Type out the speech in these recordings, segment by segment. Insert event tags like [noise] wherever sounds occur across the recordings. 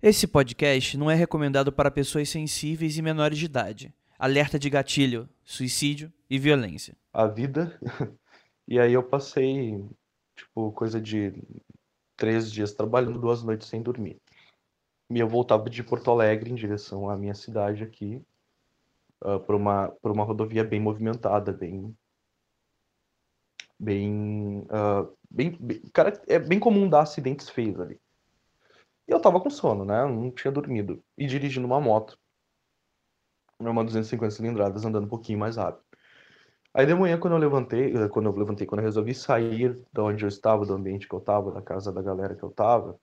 Esse podcast não é recomendado para pessoas sensíveis e menores de idade. Alerta de gatilho, suicídio e violência. A vida. [laughs] E aí eu passei, tipo, coisa de três dias trabalhando, duas noites sem dormir. E eu voltava de Porto Alegre em direção à minha cidade aqui, uh, por, uma, por uma rodovia bem movimentada, bem. Bem, uh, bem, bem. Cara, é bem comum dar acidentes feios ali. E eu tava com sono, né? Eu não tinha dormido. E dirigindo uma moto. Uma 250 cilindradas, andando um pouquinho mais rápido. Aí de manhã, quando eu levantei, eh, quando eu levantei, quando eu resolvi sair de onde eu estava, do ambiente que eu estava, da casa da galera que eu estava,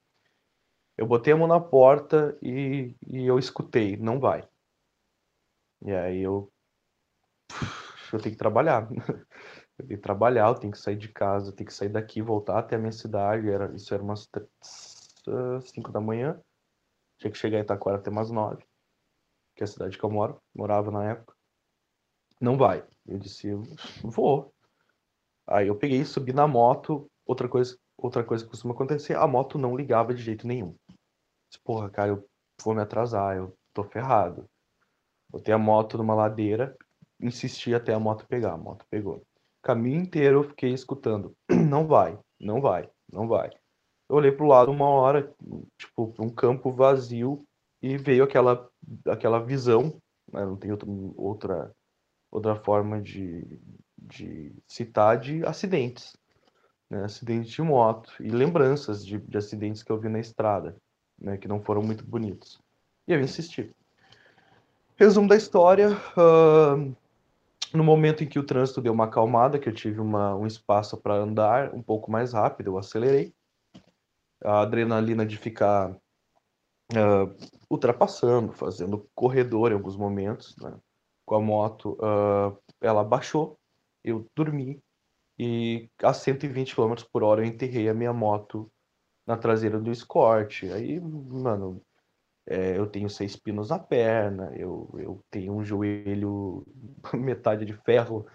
eu botei a mão na porta e, e eu escutei, não vai. E aí eu. Eu tenho que trabalhar. [laughs] Eu tenho que trabalhar, eu tenho que sair de casa, eu tenho que sair daqui, voltar até a minha cidade. Era, isso era umas 5 da manhã. Tinha que chegar em Itaquara até umas 9, que é a cidade que eu moro, morava na época. Não vai. Eu disse, vou. Aí eu peguei, subi na moto. Outra coisa, outra coisa que costuma acontecer, a moto não ligava de jeito nenhum. Disse, Porra, cara, eu vou me atrasar, eu tô ferrado. Botei a moto numa ladeira, insisti até a moto pegar. A moto pegou. O caminho inteiro eu fiquei escutando. Não vai, não vai, não vai. Eu olhei pro lado uma hora, tipo, um campo vazio, e veio aquela, aquela visão, né? não tem outra, outra outra forma de, de citar de acidentes, né? acidentes de moto e lembranças de, de acidentes que eu vi na estrada, né? que não foram muito bonitos. E eu insisti. Resumo da história, uh, no momento em que o trânsito deu uma acalmada, que eu tive uma, um espaço para andar um pouco mais rápido, eu acelerei. A adrenalina de ficar uh, ultrapassando, fazendo corredor em alguns momentos, né? com a moto, uh, ela baixou, eu dormi e a 120 km por hora eu enterrei a minha moto na traseira do Escort. Aí, mano, é, eu tenho seis pinos na perna, eu, eu tenho um joelho [laughs] metade de ferro.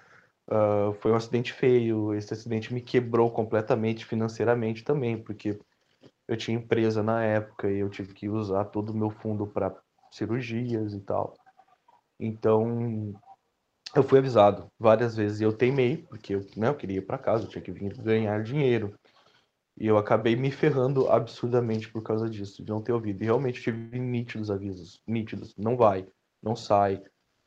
Uh, foi um acidente feio. Esse acidente me quebrou completamente financeiramente também, porque eu tinha empresa na época e eu tive que usar todo o meu fundo para cirurgias e tal. Então, eu fui avisado várias vezes e eu teimei, porque eu, né, eu queria ir para casa, eu tinha que vir ganhar dinheiro. E eu acabei me ferrando absurdamente por causa disso, de não ter ouvido. E realmente tive nítidos avisos, nítidos. Não vai, não sai,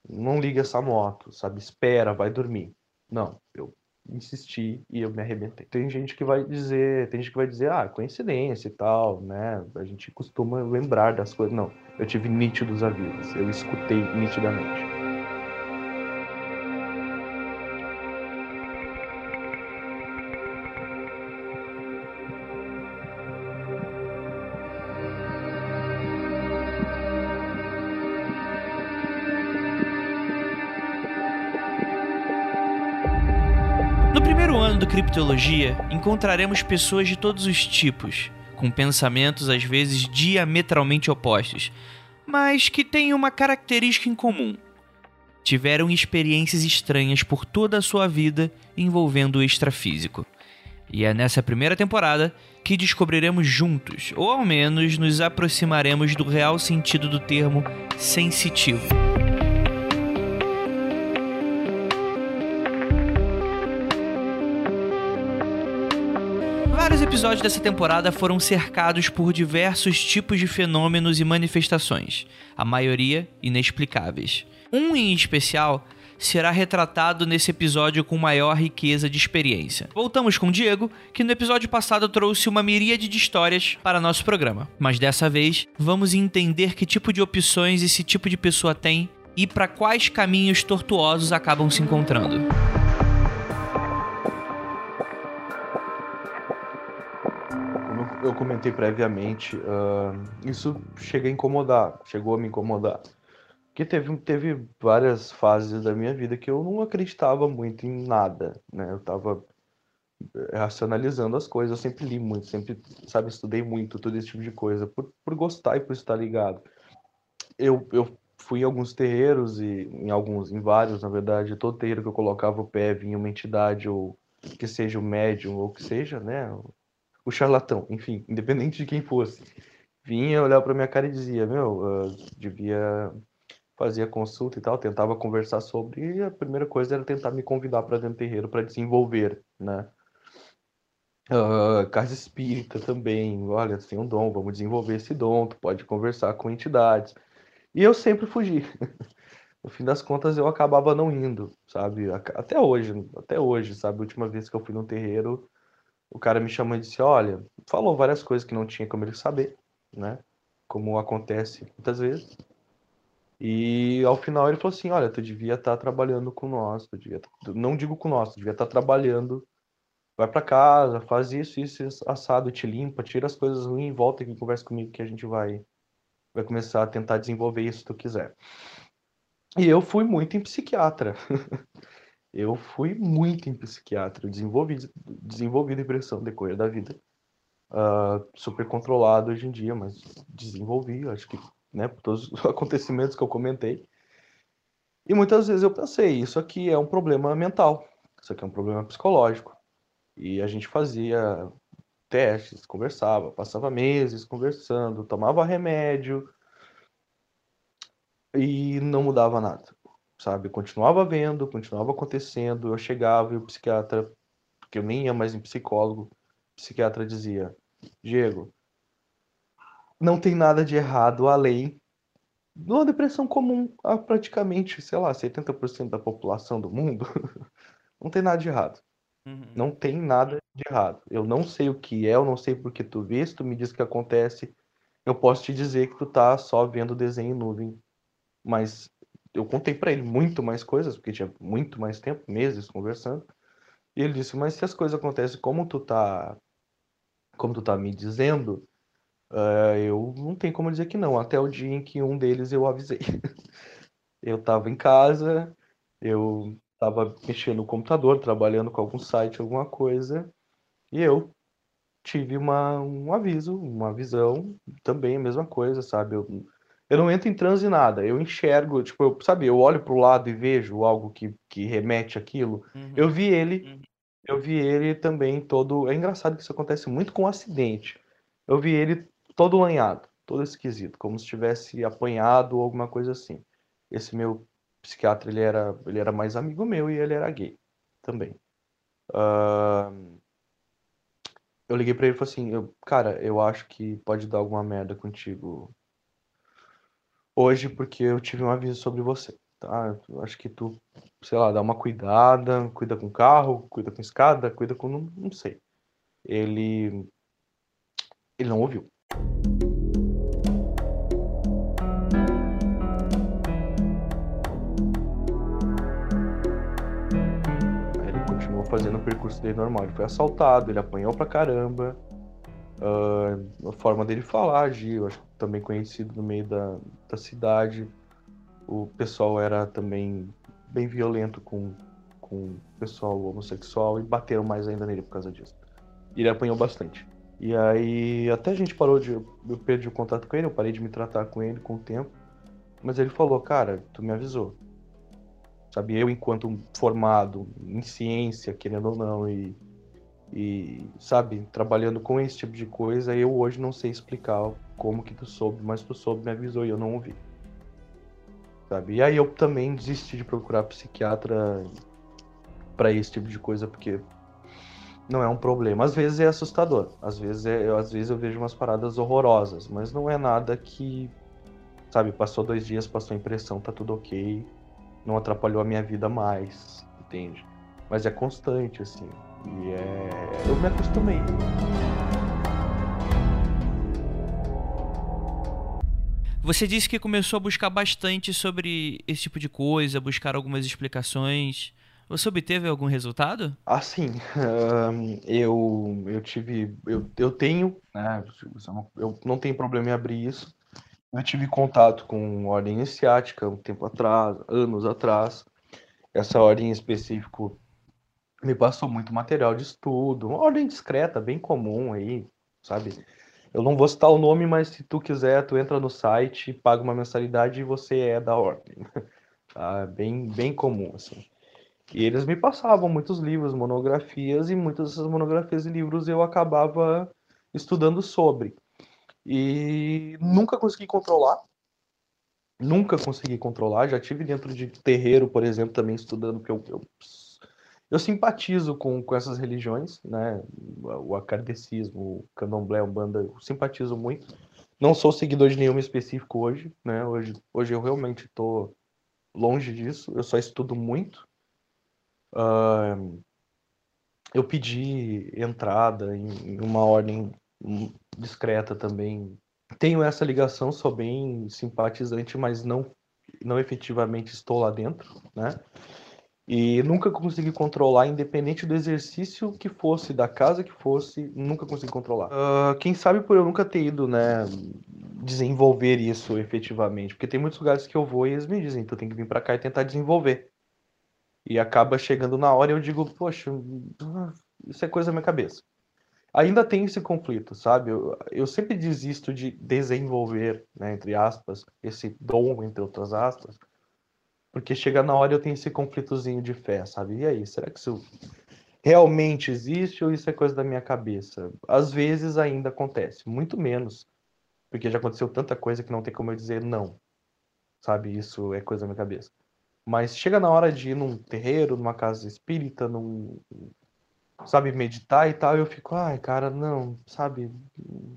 não liga essa moto, sabe? Espera, vai dormir. Não, eu insisti e eu me arrebentei. Tem gente que vai dizer, tem gente que vai dizer, ah, coincidência e tal, né? A gente costuma lembrar das coisas. Não, eu tive nítidos avisos, eu escutei nitidamente. Estudando criptologia, encontraremos pessoas de todos os tipos, com pensamentos às vezes diametralmente opostos, mas que têm uma característica em comum. Tiveram experiências estranhas por toda a sua vida envolvendo o extrafísico. E é nessa primeira temporada que descobriremos juntos, ou ao menos nos aproximaremos do real sentido do termo sensitivo. Vários episódios dessa temporada foram cercados por diversos tipos de fenômenos e manifestações, a maioria inexplicáveis. Um em especial será retratado nesse episódio com maior riqueza de experiência. Voltamos com Diego, que no episódio passado trouxe uma miríade de histórias para nosso programa, mas dessa vez vamos entender que tipo de opções esse tipo de pessoa tem e para quais caminhos tortuosos acabam se encontrando. Eu comentei previamente, uh, isso chega a incomodar, chegou a me incomodar. Porque teve, teve várias fases da minha vida que eu não acreditava muito em nada, né? Eu tava eh, racionalizando as coisas, eu sempre li muito, sempre, sabe, estudei muito, todo esse tipo de coisa, por, por gostar e por estar ligado. Eu, eu fui em alguns terreiros, e em alguns, em vários, na verdade, todo terreiro que eu colocava o pé vinha uma entidade, ou que seja o médium, ou que seja, né, o charlatão, enfim, independente de quem fosse. vinha olhar pra minha cara e dizia, meu, eu devia fazer a consulta e tal, tentava conversar sobre, e a primeira coisa era tentar me convidar para dentro do terreiro para desenvolver, né? Uh, casa espírita também, olha, tem um dom, vamos desenvolver esse dom, tu pode conversar com entidades. E eu sempre fugi. [laughs] no fim das contas, eu acabava não indo, sabe? Até hoje, até hoje, sabe? A última vez que eu fui no terreiro, o cara me chamou e disse: Olha, falou várias coisas que não tinha como ele saber, né? Como acontece muitas vezes. E ao final ele falou assim: Olha, tu devia estar tá trabalhando com nós, tu devia, tá... não digo com nós, tu devia estar tá trabalhando. Vai para casa, faz isso, isso, assado, te limpa, tira as coisas ruins, volta aqui, conversa comigo que a gente vai, vai começar a tentar desenvolver isso se tu quiser. E eu fui muito em psiquiatra. [laughs] eu fui muito em psiquiatra. Desenvolvi, desenvolvi depressão decorrer da vida. Uh, super controlado hoje em dia, mas desenvolvi, acho que, né, por todos os [laughs] acontecimentos que eu comentei. E muitas vezes eu pensei, isso aqui é um problema mental, isso aqui é um problema psicológico. E a gente fazia testes, conversava, passava meses conversando, tomava remédio, e não mudava nada, sabe? Continuava vendo, continuava acontecendo. Eu chegava e o psiquiatra, porque eu nem ia mais em psicólogo, o psiquiatra dizia: Diego, não tem nada de errado além de uma depressão comum a praticamente, sei lá, 70% da população do mundo. [laughs] não tem nada de errado. Uhum. Não tem nada de errado. Eu não sei o que é, eu não sei porque tu vês, tu me diz que acontece. Eu posso te dizer que tu tá só vendo desenho em nuvem mas eu contei para ele muito mais coisas, porque tinha muito mais tempo, meses conversando. E ele disse: "Mas se as coisas acontecem como tu tá como tu tá me dizendo, uh, eu não tenho como dizer que não, até o dia em que um deles eu avisei. [laughs] eu tava em casa, eu tava mexendo no computador, trabalhando com algum site, alguma coisa, e eu tive uma, um aviso, uma visão, também a mesma coisa, sabe? Eu eu não entro em transe nada. Eu enxergo, tipo, eu, sabe, eu olho pro lado e vejo algo que, que remete aquilo. Uhum. Eu vi ele, uhum. eu vi ele também todo. É engraçado que isso acontece muito com um acidente. Eu vi ele todo lanhado, todo esquisito, como se tivesse apanhado ou alguma coisa assim. Esse meu psiquiatra, ele era, ele era mais amigo meu e ele era gay também. Uh... Eu liguei para ele e falei assim, eu, cara, eu acho que pode dar alguma merda contigo hoje porque eu tive um aviso sobre você, tá? Eu acho que tu, sei lá, dá uma cuidada, cuida com carro, cuida com escada, cuida com. Não, não sei. Ele. Ele não ouviu. ele continuou fazendo o percurso dele normal. Ele foi assaltado, ele apanhou pra caramba. Uh, a forma dele falar, agir, eu acho também conhecido no meio da, da cidade. O pessoal era também bem violento com, com o pessoal homossexual e bateram mais ainda nele por causa disso. Ele apanhou bastante. E aí até a gente parou de. Eu perdi o contato com ele, eu parei de me tratar com ele com o tempo. Mas ele falou, cara, tu me avisou. Sabe, eu enquanto formado em ciência, querendo ou não, e e, sabe, trabalhando com esse tipo de coisa, eu hoje não sei explicar como que tu soube, mas tu soube, me avisou e eu não ouvi. Sabe? E aí eu também desisti de procurar psiquiatra para esse tipo de coisa, porque não é um problema. Às vezes é assustador, às vezes, é, às vezes eu vejo umas paradas horrorosas, mas não é nada que, sabe, passou dois dias, passou impressão, tá tudo ok, não atrapalhou a minha vida mais, entende? Mas é constante, assim. E é. Eu me acostumei. Você disse que começou a buscar bastante sobre esse tipo de coisa, buscar algumas explicações. Você obteve algum resultado? Ah, sim. [laughs] eu, eu tive. Eu, eu tenho. Né, eu não tenho problema em abrir isso. Eu tive contato com ordem iniciática um tempo atrás, anos atrás. Essa ordem em específico me passou muito material de estudo, uma ordem discreta, bem comum aí, sabe? Eu não vou citar o nome, mas se tu quiser, tu entra no site, paga uma mensalidade e você é da ordem. [laughs] Tá? Bem, bem comum, assim. E eles me passavam muitos livros, monografias, e muitas dessas monografias e livros eu acabava estudando sobre. E nunca consegui controlar. Nunca consegui controlar. Já tive dentro de terreiro, por exemplo, também estudando, porque eu, eu, eu simpatizo com, com essas religiões, né? O acardecismo, o candomblé, o banda, eu simpatizo muito. Não sou seguidor de nenhum específico hoje, né? Hoje, hoje eu realmente estou longe disso. Eu só estudo muito. Uh, eu pedi entrada em, em uma ordem discreta também. Tenho essa ligação, sou bem simpatizante, mas não, não efetivamente estou lá dentro, né? E nunca consegui controlar, independente do exercício que fosse, da casa que fosse, nunca consegui controlar. Uh, quem sabe por eu nunca ter ido, né, desenvolver isso efetivamente, porque tem muitos lugares que eu vou e eles me dizem, tu tem que vir para cá e tentar desenvolver. E acaba chegando na hora e eu digo, poxa, isso é coisa da minha cabeça ainda tem esse conflito, sabe? Eu, eu sempre desisto de desenvolver, né, entre aspas, esse dom, entre outras aspas, porque chega na hora eu tenho esse conflitozinho de fé, sabe? E aí, será que isso realmente existe ou isso é coisa da minha cabeça? Às vezes ainda acontece, muito menos, porque já aconteceu tanta coisa que não tem como eu dizer não, sabe? Isso é coisa da minha cabeça. Mas chega na hora de ir num terreiro, numa casa espírita, num, sabe, meditar e tal, eu fico, ai, cara, não, sabe,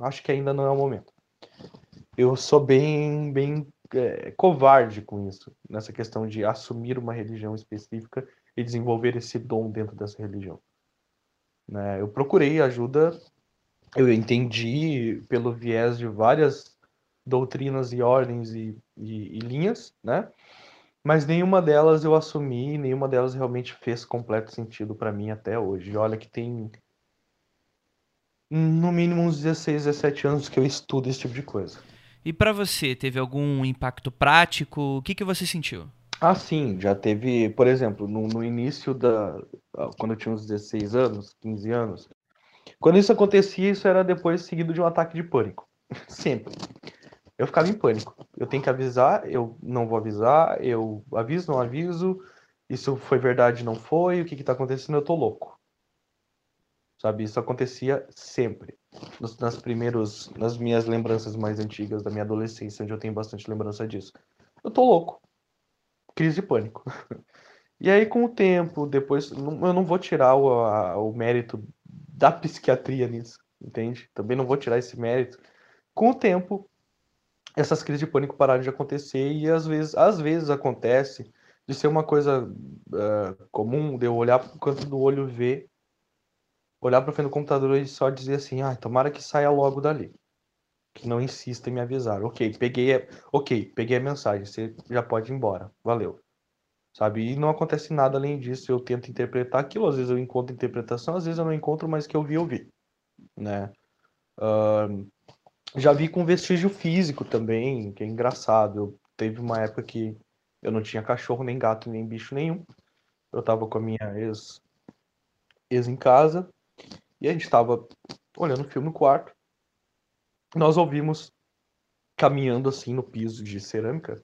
acho que ainda não é o momento. Eu sou bem, bem é, covarde com isso, nessa questão de assumir uma religião específica e desenvolver esse dom dentro dessa religião. Né? Eu procurei ajuda, eu entendi pelo viés de várias doutrinas e ordens e, e, e linhas, né? Mas nenhuma delas eu assumi, nenhuma delas realmente fez completo sentido para mim até hoje. Olha que tem no mínimo uns 16, 17 anos que eu estudo esse tipo de coisa. E para você, teve algum impacto prático? O que, que você sentiu? Ah, sim, já teve, por exemplo, no, no início da. Quando eu tinha uns 16 anos, 15 anos. Quando isso acontecia, isso era depois seguido de um ataque de pânico. [laughs] Sempre eu ficava em pânico. Eu tenho que avisar, eu não vou avisar, eu aviso, não aviso, isso foi verdade, não foi, o que está acontecendo, eu tô louco. Sabe, isso acontecia sempre. Nos, nas primeiros, nas minhas lembranças mais antigas da minha adolescência, onde eu tenho bastante lembrança disso. Eu tô louco. Crise de pânico. [laughs] E aí, com o tempo, depois, eu não vou tirar o, a, o mérito da psiquiatria nisso, entende? Também não vou tirar esse mérito. Com o tempo, essas crises de pânico pararam de acontecer e às vezes, às vezes acontece de ser uma coisa uh, comum de eu olhar para o canto do olho ver, olhar para frente do computador e só dizer assim, ah, tomara que saia logo dali. Que não insista em me avisar. Ok, peguei, a... ok, peguei a mensagem, você já pode ir embora, valeu. Sabe? E não acontece nada além disso. Eu tento interpretar aquilo, às vezes eu encontro interpretação, às vezes eu não encontro, mas que eu vi, eu vi, né? Uh, já vi com vestígio físico também, que é engraçado. Eu, teve uma época que eu não tinha cachorro, nem gato, nem bicho nenhum. Eu tava com a minha ex, ex em casa e a gente tava olhando filme no quarto. Nós ouvimos caminhando assim no piso de cerâmica,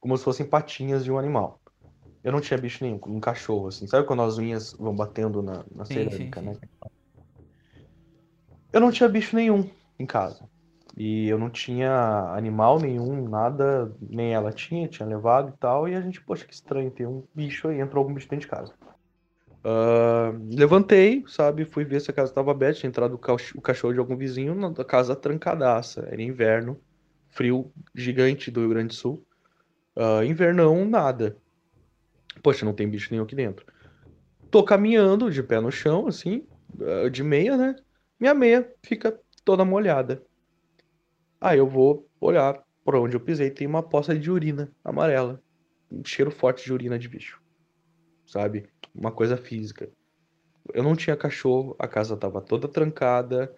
como se fossem patinhas de um animal. Eu não tinha bicho nenhum, um cachorro, assim. Sabe quando as unhas vão batendo na, na sim, cerâmica, sim, sim. né? Eu não tinha bicho nenhum em casa. E eu não tinha animal nenhum, nada, nem ela tinha, tinha levado e tal. E a gente, poxa, que estranho, tem um bicho aí, entrou algum bicho dentro de casa. Uh, levantei, sabe, fui ver se a casa estava aberta, tinha entrado o cachorro de algum vizinho na casa trancadaça. Era inverno, frio gigante do Rio Grande do Sul. Uh, invernão, nada. Poxa, não tem bicho nenhum aqui dentro. Tô caminhando de pé no chão, assim, uh, de meia, né? Minha meia fica toda molhada. Aí eu vou olhar por onde eu pisei, tem uma poça de urina amarela. Um cheiro forte de urina de bicho. Sabe? Uma coisa física. Eu não tinha cachorro, a casa tava toda trancada.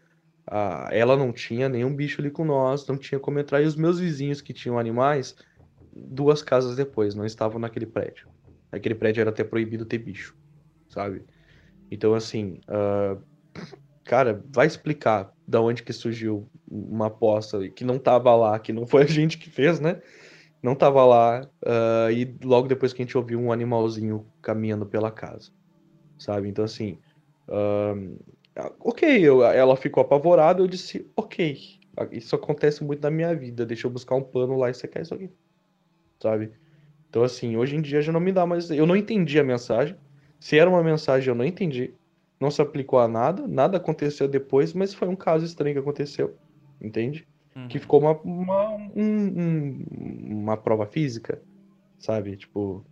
A... Ela não tinha nenhum bicho ali com nós, não tinha como entrar. E os meus vizinhos que tinham animais, duas casas depois, não estavam naquele prédio. Aquele prédio era até proibido ter bicho, sabe? Então, assim, uh... cara, vai explicar da onde que surgiu uma aposta que não tava lá, que não foi a [laughs] gente que fez, né? Não tava lá, uh, e logo depois que a gente ouviu um animalzinho caminhando pela casa, sabe? Então, assim, uh, ok, eu, ela ficou apavorada, eu disse, ok, Isso acontece muito na minha vida. Deixa eu buscar um pano lá e secar isso aqui. Sabe? Então, assim, hoje em dia já não me dá mais. Eu não entendi a mensagem. Se era uma mensagem, eu não entendi. Não se aplicou a nada. Nada aconteceu depois, mas foi um caso estranho que aconteceu. Entende? Uhum. Que ficou uma, uma, um, um, uma prova física. Sabe? Tipo,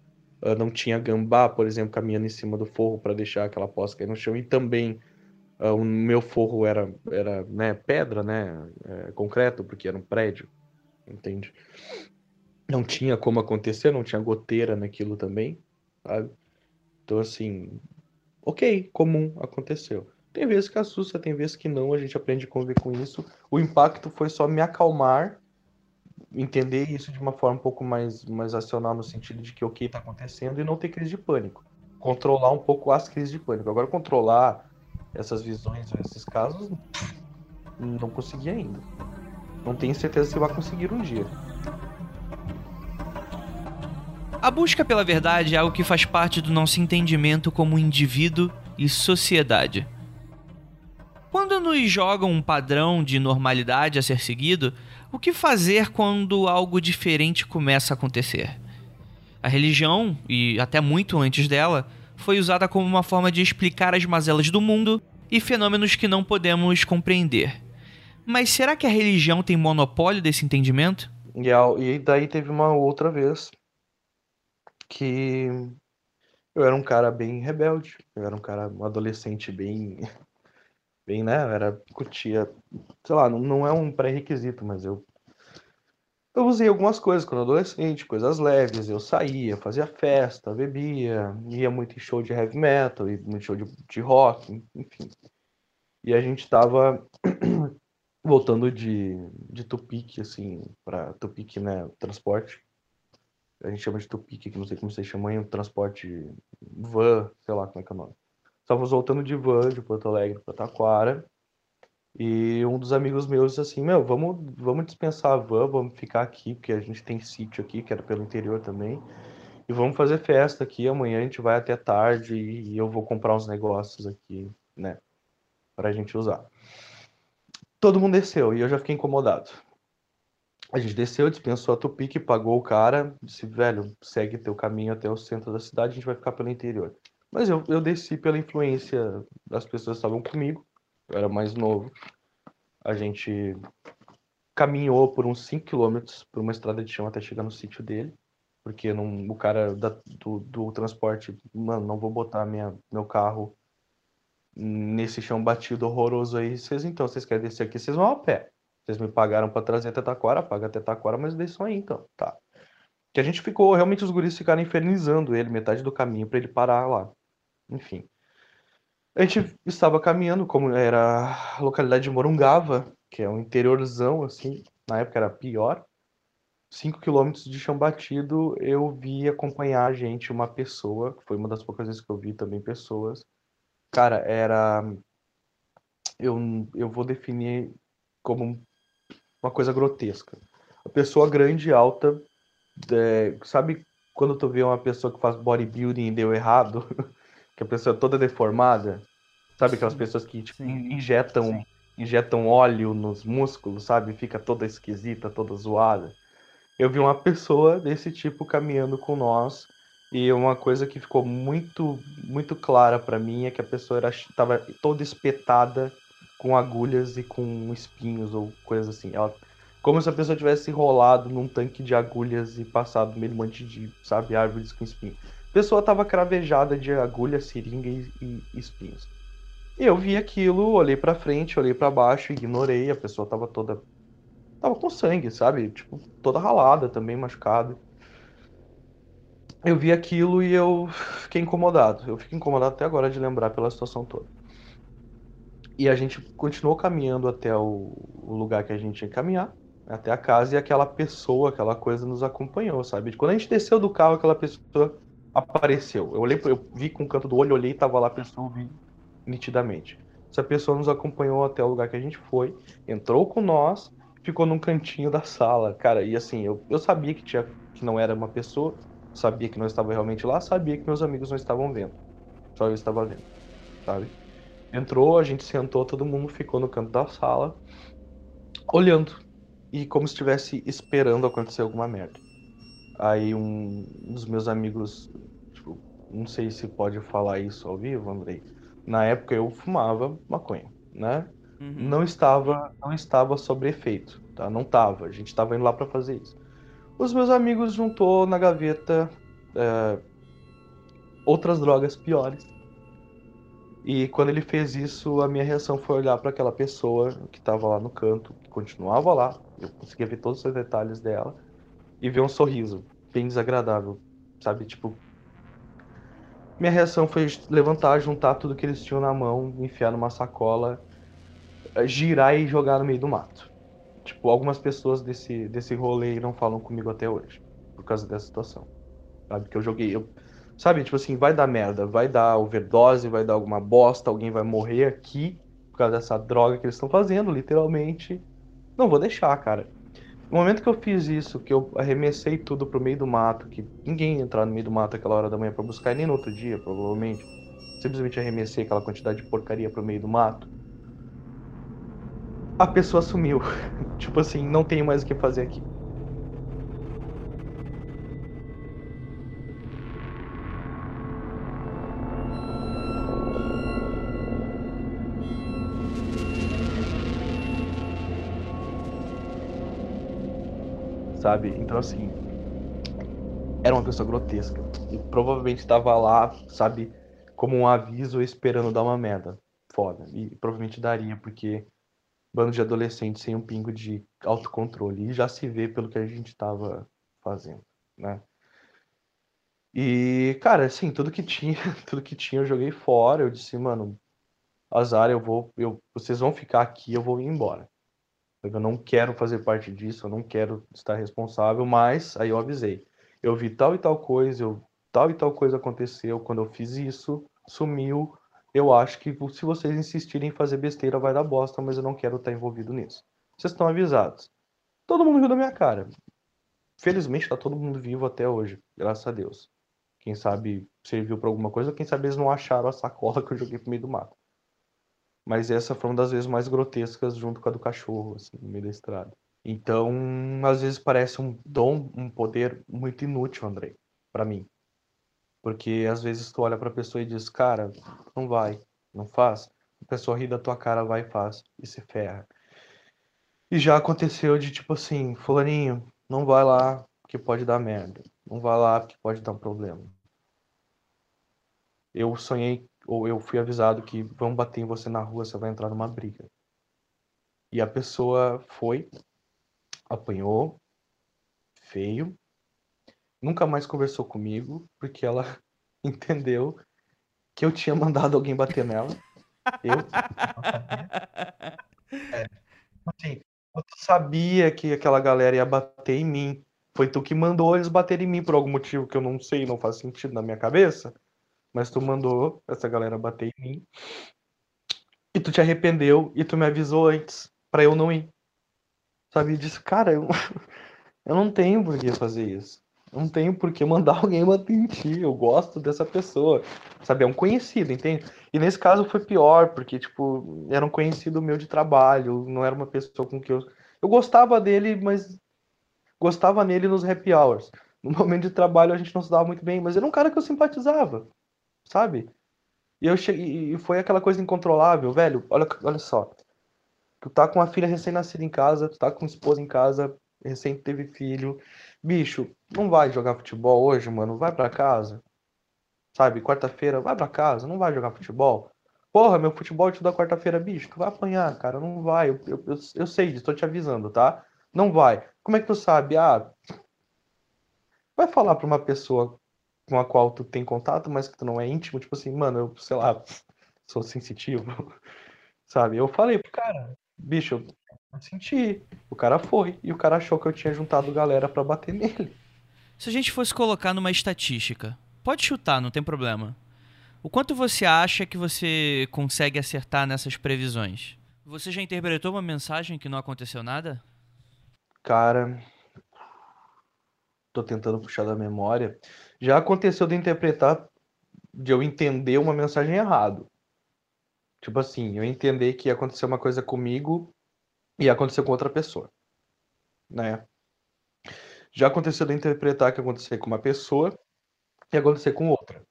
não tinha gambá, por exemplo, caminhando em cima do forro para deixar aquela poça cair no chão. E também uh, o meu forro era, era né, pedra, né? É, concreto, porque era um prédio. Entende? Não tinha como acontecer, não tinha goteira naquilo também, sabe? Então, assim, ok, comum, aconteceu. Tem vezes que assusta, tem vezes que não, a gente aprende a conviver com isso. O impacto foi só me acalmar, entender isso de uma forma um pouco mais, mais racional, no sentido de que ok, está acontecendo, e não ter crise de pânico. Controlar um pouco as crises de pânico. Agora, controlar essas visões, esses casos, não consegui ainda. Não tenho certeza se vai conseguir um dia. A busca pela verdade é algo que faz parte do nosso entendimento como indivíduo e sociedade. Quando nos jogam um padrão de normalidade a ser seguido, o que fazer quando algo diferente começa a acontecer? A religião, e até muito antes dela, foi usada como uma forma de explicar as mazelas do mundo e fenômenos que não podemos compreender. Mas será que a religião tem monopólio desse entendimento? E daí teve uma outra vez que eu era um cara bem rebelde, eu era um cara, um adolescente bem, bem, né, era, curtia, sei lá, não, não é um pré-requisito, mas eu eu usei algumas coisas quando adolescente, coisas leves, eu saía, fazia festa, bebia, ia muito em show de heavy metal, ia muito show de, de rock, enfim. E a gente tava [clears throat] voltando de, de Tupique, assim, para Tupique, né, transporte, a gente chama de Tupic, que não sei como vocês chamam, um transporte van, sei lá como é que é o nome. Estávamos voltando de van de Porto Alegre para Taquara. E um dos amigos meus disse assim: Meu, vamos, vamos dispensar a van, vamos ficar aqui, porque a gente tem sítio aqui, que era pelo interior também. E vamos fazer festa aqui. Amanhã a gente vai até tarde e eu vou comprar uns negócios aqui, né? Pra gente usar. Todo mundo desceu e eu já fiquei incomodado. A gente desceu, dispensou a Tupic, pagou o cara, disse, velho, segue teu caminho até o centro da cidade, a gente vai ficar pelo interior. Mas eu, eu desci pela influência das pessoas que estavam comigo, eu era mais novo. A gente caminhou por uns 5 quilômetros por uma estrada de chão até chegar no sítio dele, porque não, o cara da, do, do transporte, mano, não vou botar minha, meu carro nesse chão batido horroroso aí. Vocês então, vocês querem descer aqui, vocês vão a pé. Vocês me pagaram para trazer até Taquara, paga até Taquara, mas deixam aí então, tá. Que a gente ficou, realmente os guris ficaram infernizando ele metade do caminho para ele parar lá. Enfim. A gente estava caminhando, como era a localidade de Morungava, que é um interiorzão, assim, na época era pior. 5 quilômetros de chão batido, eu vi acompanhar a gente uma pessoa, que foi uma das poucas vezes que eu vi também pessoas. Cara, era. Eu, eu vou definir como uma coisa grotesca. A pessoa grande, alta, é, sabe quando tu vê uma pessoa que faz bodybuilding e deu errado? [laughs] que a pessoa é toda deformada? Sabe aquelas Sim. pessoas que tipo, injetam, Sim. injetam óleo nos músculos, sabe? Fica toda esquisita, toda zoada. Eu vi uma pessoa desse tipo caminhando com nós e uma coisa que ficou muito muito clara para mim é que a pessoa estava toda espetada com agulhas e com espinhos ou coisas assim. Ela, como se a pessoa tivesse enrolado num tanque de agulhas e passado meio um monte de, sabe, árvores com espinhos. Pessoa tava cravejada de agulha, seringa e, e espinhos. Eu vi aquilo, olhei para frente, olhei para baixo, ignorei, a pessoa tava toda tava com sangue, sabe? Tipo, toda ralada também, machucada. Eu vi aquilo e eu fiquei incomodado. Eu fico incomodado até agora de lembrar pela situação toda. E a gente continuou caminhando até o, o lugar que a gente que caminhar, até a casa, e aquela pessoa, aquela coisa nos acompanhou, sabe? Quando a gente desceu do carro, aquela pessoa apareceu. Eu olhei, eu vi com o canto do olho, olhei, tava lá a pessoa, nitidamente. Essa pessoa nos acompanhou até o lugar que a gente foi, entrou com nós, ficou num cantinho da sala, cara. E assim, eu, eu sabia que tinha que não era uma pessoa, sabia que não estava realmente lá, sabia que meus amigos não estavam vendo. Só eu estava vendo, sabe? Entrou, a gente sentou, todo mundo ficou no canto da sala. olhando e como se estivesse esperando acontecer alguma merda. Aí um dos meus amigos, tipo, não sei se pode falar isso ao vivo, Andrei. Na época eu fumava maconha, né? Uhum. Não estava, não estava sobre efeito, tá? Não tava. A gente estava indo lá para fazer isso. Os meus amigos juntou na gaveta é, outras drogas piores. E quando ele fez isso, a minha reação foi olhar para aquela pessoa que estava lá no canto, que continuava lá. Eu conseguia ver todos os detalhes dela e ver um sorriso bem desagradável, sabe? Tipo, minha reação foi levantar, juntar tudo que eles tinham na mão, enfiar numa sacola, eh, girar e jogar no meio do mato. Tipo, algumas pessoas desse, desse rolê não falam comigo até hoje, por causa dessa situação. Sabe? Que eu joguei. Eu, sabe, tipo assim, vai dar merda, vai dar overdose, vai dar alguma bosta, alguém vai morrer aqui por causa dessa droga que eles estão fazendo, literalmente. Não vou deixar, cara. No momento que eu fiz isso, que eu arremessei tudo pro meio do mato, que ninguém ia entrar no meio do mato aquela hora da manhã para buscar, nem no outro dia, provavelmente. Simplesmente arremessei aquela quantidade de porcaria pro meio do mato. A pessoa sumiu. [laughs] tipo assim, não tenho mais o que fazer aqui. Sabe? Então, assim, era uma pessoa grotesca. E provavelmente estava lá, sabe, como um aviso esperando dar uma merda. Foda. E provavelmente daria, porque bando de adolescentes sem um pingo de autocontrole. E já se vê pelo que a gente estava fazendo, né? E, cara, assim, tudo que tinha, [laughs] tudo que tinha eu joguei fora. Eu disse, mano, azar, eu vou, eu, vocês vão ficar aqui, eu vou ir embora. Eu não quero fazer parte disso, eu não quero estar responsável, mas aí eu avisei. Eu vi tal e tal coisa, eu, tal e tal coisa aconteceu, quando eu fiz isso, sumiu. Eu acho que se vocês insistirem em fazer besteira vai dar bosta, mas eu não quero estar envolvido nisso. Vocês estão avisados. Todo mundo riu da minha cara. Felizmente tá todo mundo vivo até hoje, graças a Deus. Quem sabe serviu para alguma coisa, quem sabe eles não acharam a sacola [laughs] que eu joguei pro meio do mato. Mas essa foi uma das vezes mais grotescas junto com a do cachorro, assim, no meio da estrada. Então, às vezes parece um dom, um poder muito inútil, Andrei, para mim. Porque às vezes tu olha pra pessoa e diz, cara, não vai, não faz. A pessoa ri da tua cara, vai e faz, e se ferra. E já aconteceu de tipo assim, fulaninho, não vai lá, que pode dar merda. Não vai lá, que pode dar um problema. Eu sonhei ou eu fui avisado que vão bater em você na rua, você vai entrar numa briga. E a pessoa foi, apanhou, feio, nunca mais conversou comigo, porque ela [laughs] entendeu que eu tinha mandado alguém bater nela. Eu. [laughs] é, assim, eu sabia que aquela galera ia bater em mim. Foi tu que mandou eles baterem em mim por algum motivo que eu não sei, não faz sentido na minha cabeça mas tu mandou essa galera bater em mim. E tu te arrependeu e tu me avisou antes para eu não ir. Sabe? E disse, cara, eu, [laughs] eu não tenho por que fazer isso. Eu não tenho por que mandar [laughs] alguém bater em ti. Eu gosto dessa pessoa. Sabe? É um conhecido, entende? E nesse caso foi pior, porque, tipo, era um conhecido meu de trabalho. Não era uma pessoa com que eu. Eu gostava dele, mas gostava nele nos happy hours. No [laughs] momento de trabalho a gente não se dava muito bem, mas era um cara que eu simpatizava sabe? E eu cheguei, e foi aquela coisa incontrolável, velho. Olha, olha só. Tu tá com uma filha recém-nascida em casa, tu tá com esposa em casa, recém teve filho. Bicho, não vai jogar futebol hoje, mano. Vai para casa. Sabe, quarta-feira, vai para casa, não vai jogar futebol. Porra, meu futebol te dá quarta-feira, bicho, tu vai apanhar, cara, não vai. Eu, eu, eu, eu sei disso, tô te avisando, tá? Não vai. Como é que tu sabe? Ah, vai falar pra uma pessoa com a qual tu tem contato, mas que tu não é íntimo, tipo assim, mano, eu, sei lá, sou sensitivo, [laughs] sabe? Eu falei pro cara, bicho, eu senti. O cara foi, e o cara achou que eu tinha juntado galera para bater nele. Se a gente fosse colocar numa estatística, pode chutar, não tem problema. O quanto você acha que você consegue acertar nessas previsões? Você já interpretou uma mensagem que não aconteceu nada? Cara, tô tentando puxar da memória. Já aconteceu de interpretar, de eu entender uma mensagem errado. Tipo assim, eu entender que ia acontecer uma coisa comigo e aconteceu com outra pessoa, né? Já aconteceu de interpretar que acontecer com uma pessoa e acontecer com outra.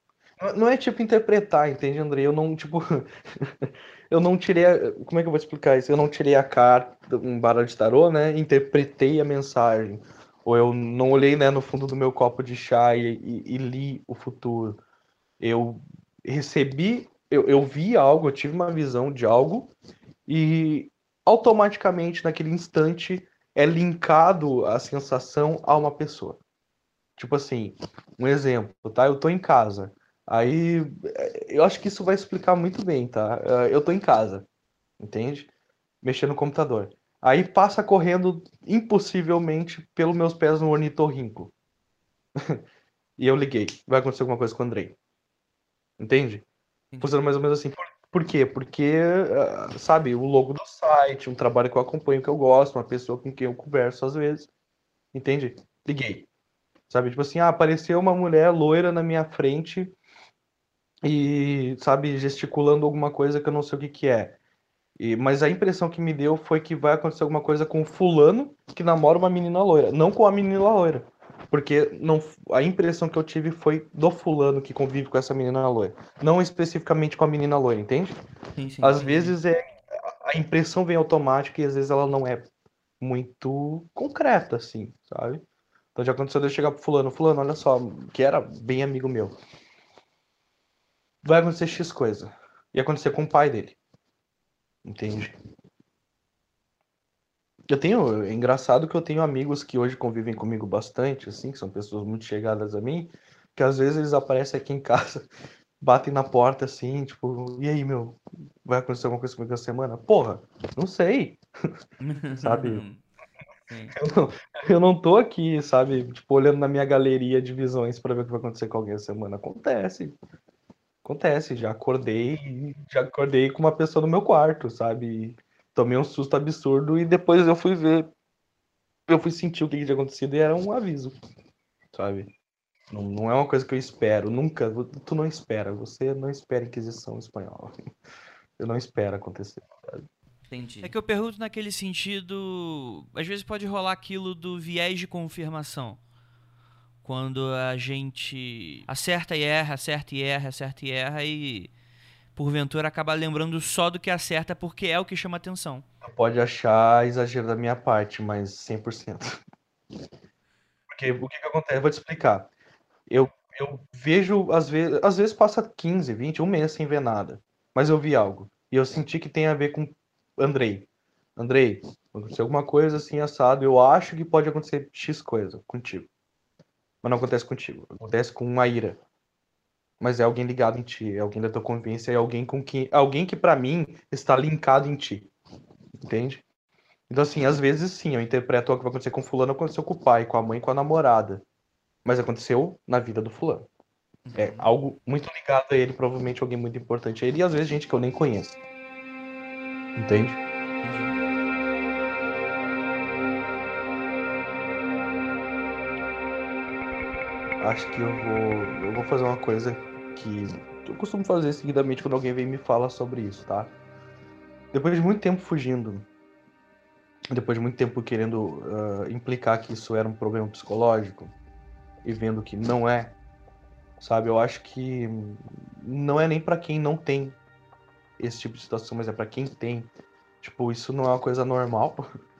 Não é tipo interpretar, entende, André? Eu não, tipo. [laughs] eu não tirei. A... Como é que eu vou explicar isso? Eu não tirei a carta, um baralho de tarô, né? Interpretei a mensagem. Ou eu não olhei né, no fundo do meu copo de chá e, e, e li o futuro. Eu recebi, eu, eu vi algo, eu tive uma visão de algo e automaticamente naquele instante é linkado a sensação a uma pessoa. Tipo assim, um exemplo, tá? Eu tô em casa. Aí eu acho que isso vai explicar muito bem, tá? Eh, eu tô em casa, entende? Mexendo no computador. Aí passa correndo impossivelmente pelos meus pés no ornitorrinco. [laughs] e eu liguei. Vai acontecer alguma coisa com o Andrei. Entende? Funciona mais ou menos assim. Por, quê? Porque, uh, sabe, o logo do site, um trabalho que eu acompanho, que eu gosto, uma pessoa com quem eu converso às vezes. Entende? Liguei. Sabe, tipo assim, ah, apareceu uma mulher loira na minha frente e, sabe, gesticulando alguma coisa que eu não sei o que que é. E, mas a impressão que me deu foi que vai acontecer alguma coisa com o fulano que namora uma menina loira, não com a menina loira. Porque não, a impressão que eu tive foi do fulano que convive com essa menina loira. Não especificamente com a menina loira, entende? Sim, sim, às sim. vezes é a impressão vem automática e às vezes ela não é muito concreta, assim, sabe? Então já aconteceu de eu chegar pro fulano, fulano, olha só, que era bem amigo meu. Vai acontecer X coisa. E acontecer com o pai dele. Entende? Eu tenho, é engraçado que eu tenho amigos que hoje convivem comigo bastante, assim, que são pessoas muito chegadas a mim, que às vezes eles aparecem aqui em casa, [laughs] batem na porta assim, tipo, e aí, meu, vai acontecer alguma coisa comigo essa semana? Porra, não sei. [laughs] sabe? Eu não, eu não tô aqui, sabe, tipo, olhando na minha galeria de visões para ver o que vai acontecer com alguém essa semana. Acontece. Acontece, já acordei, já acordei com uma pessoa no meu quarto, sabe? tomei um susto absurdo e depois eu fui ver, eu fui sentir o que tinha acontecido e era um aviso, sabe? Não, não é uma coisa que eu espero, nunca, tu não espera, você não espera Inquisição espanhola. [laughs] Eu não espero acontecer, sabe? Entendi. É que eu pergunto naquele sentido, às vezes pode rolar aquilo do viés de confirmação. Quando a gente acerta e erra, acerta e erra, acerta e erra e porventura acaba lembrando só do que acerta porque é o que chama atenção. Pode achar exagero da minha parte, mas 100%. [laughs] Porque o que, que acontece? Eu vou te explicar. Eu, eu vejo, às vezes, às vezes passa 15, 20, um mês sem ver nada. Mas eu vi algo. E eu senti que tem a ver com Andrei. Andrei, aconteceu alguma coisa assim assado. Eu acho que pode acontecer X coisa contigo. Mas não acontece contigo. Acontece com Maíra mas é alguém ligado em ti, é alguém da tua convivência, é alguém com que alguém que para mim está linkado em ti. Entende? Então assim, às vezes sim, eu interpreto o que vai acontecer com fulano, aconteceu com o pai, com a mãe, com a namorada. Mas aconteceu na vida do fulano. É uhum. algo muito ligado a ele, provavelmente alguém muito importante a ele, e às vezes gente que eu nem conheço. Entende? Acho que eu vou, eu vou fazer uma coisa que eu costumo fazer seguidamente quando alguém vem me fala sobre isso, tá? Depois de muito tempo fugindo, depois de muito tempo querendo uh, implicar que isso era um problema psicológico e vendo que não é, sabe? Eu acho que não é nem para quem não tem esse tipo de situação, mas é para quem tem. Tipo, isso não é uma coisa normal. [laughs]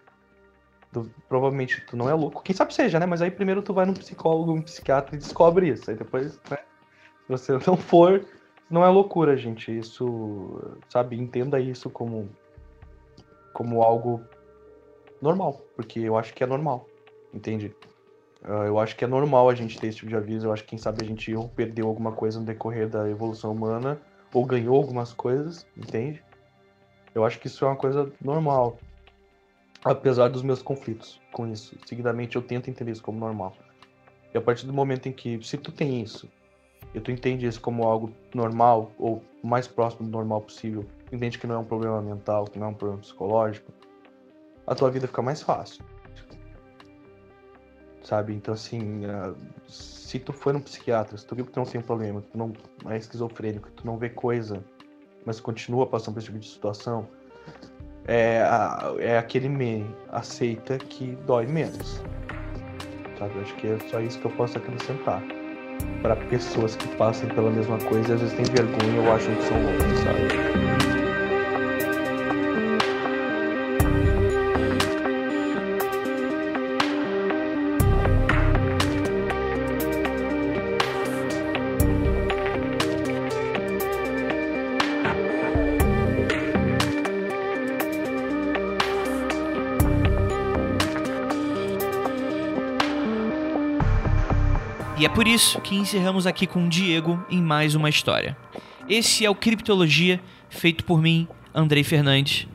Tu, provavelmente tu não é louco. Quem sabe seja, né? Mas aí primeiro tu vai num psicólogo, um psiquiatra e descobre isso. Aí depois, né? Se você [laughs] não for, não é loucura, gente. Isso, sabe, entenda isso como como algo normal, porque eu acho que é normal, entende? Uh, eu acho que é normal a gente ter esse tipo de aviso. Eu acho que quem sabe a gente ou perdeu alguma coisa no decorrer da evolução humana ou ganhou algumas coisas, entende? Eu acho que isso é uma coisa normal apesar dos meus conflitos com isso. Seguidamente eu tento entender isso como normal. E a partir do momento em que, se tu tem isso, e tu entende isso como algo normal, ou mais próximo do normal possível, entende que não é um problema mental, que não é um problema psicológico, a tua vida fica mais fácil. Sabe? Então, assim, se tu for um psiquiatra, se tu viu que tu não tem um problema, que tu não é esquizofrênico, que tu não vê coisa, mas continua passando por esse tipo de situação, é, a- é aquele meme, aceita que dói menos. Sabe? Acho que é só isso que eu posso acrescentar. Pra pessoas que passem pela mesma coisa e às vezes têm vergonha ou acham que são loucos, sabe? E é por isso que encerramos aqui com o Diego em mais uma história. Esse é o Criptologia, feito por mim, Andrei Fernandes.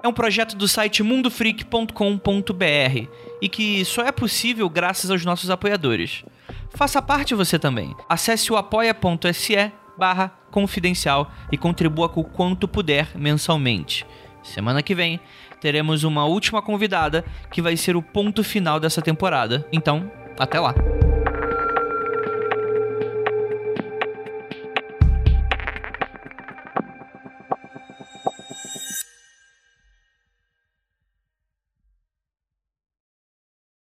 É um projeto do site mundofreak.com.br e que só é possível graças aos nossos apoiadores. Faça parte você também. Acesse o apoia.se barra confidencial e contribua com o quanto puder mensalmente. Semana que vem teremos uma última convidada que vai ser o ponto final dessa temporada. Então, até lá!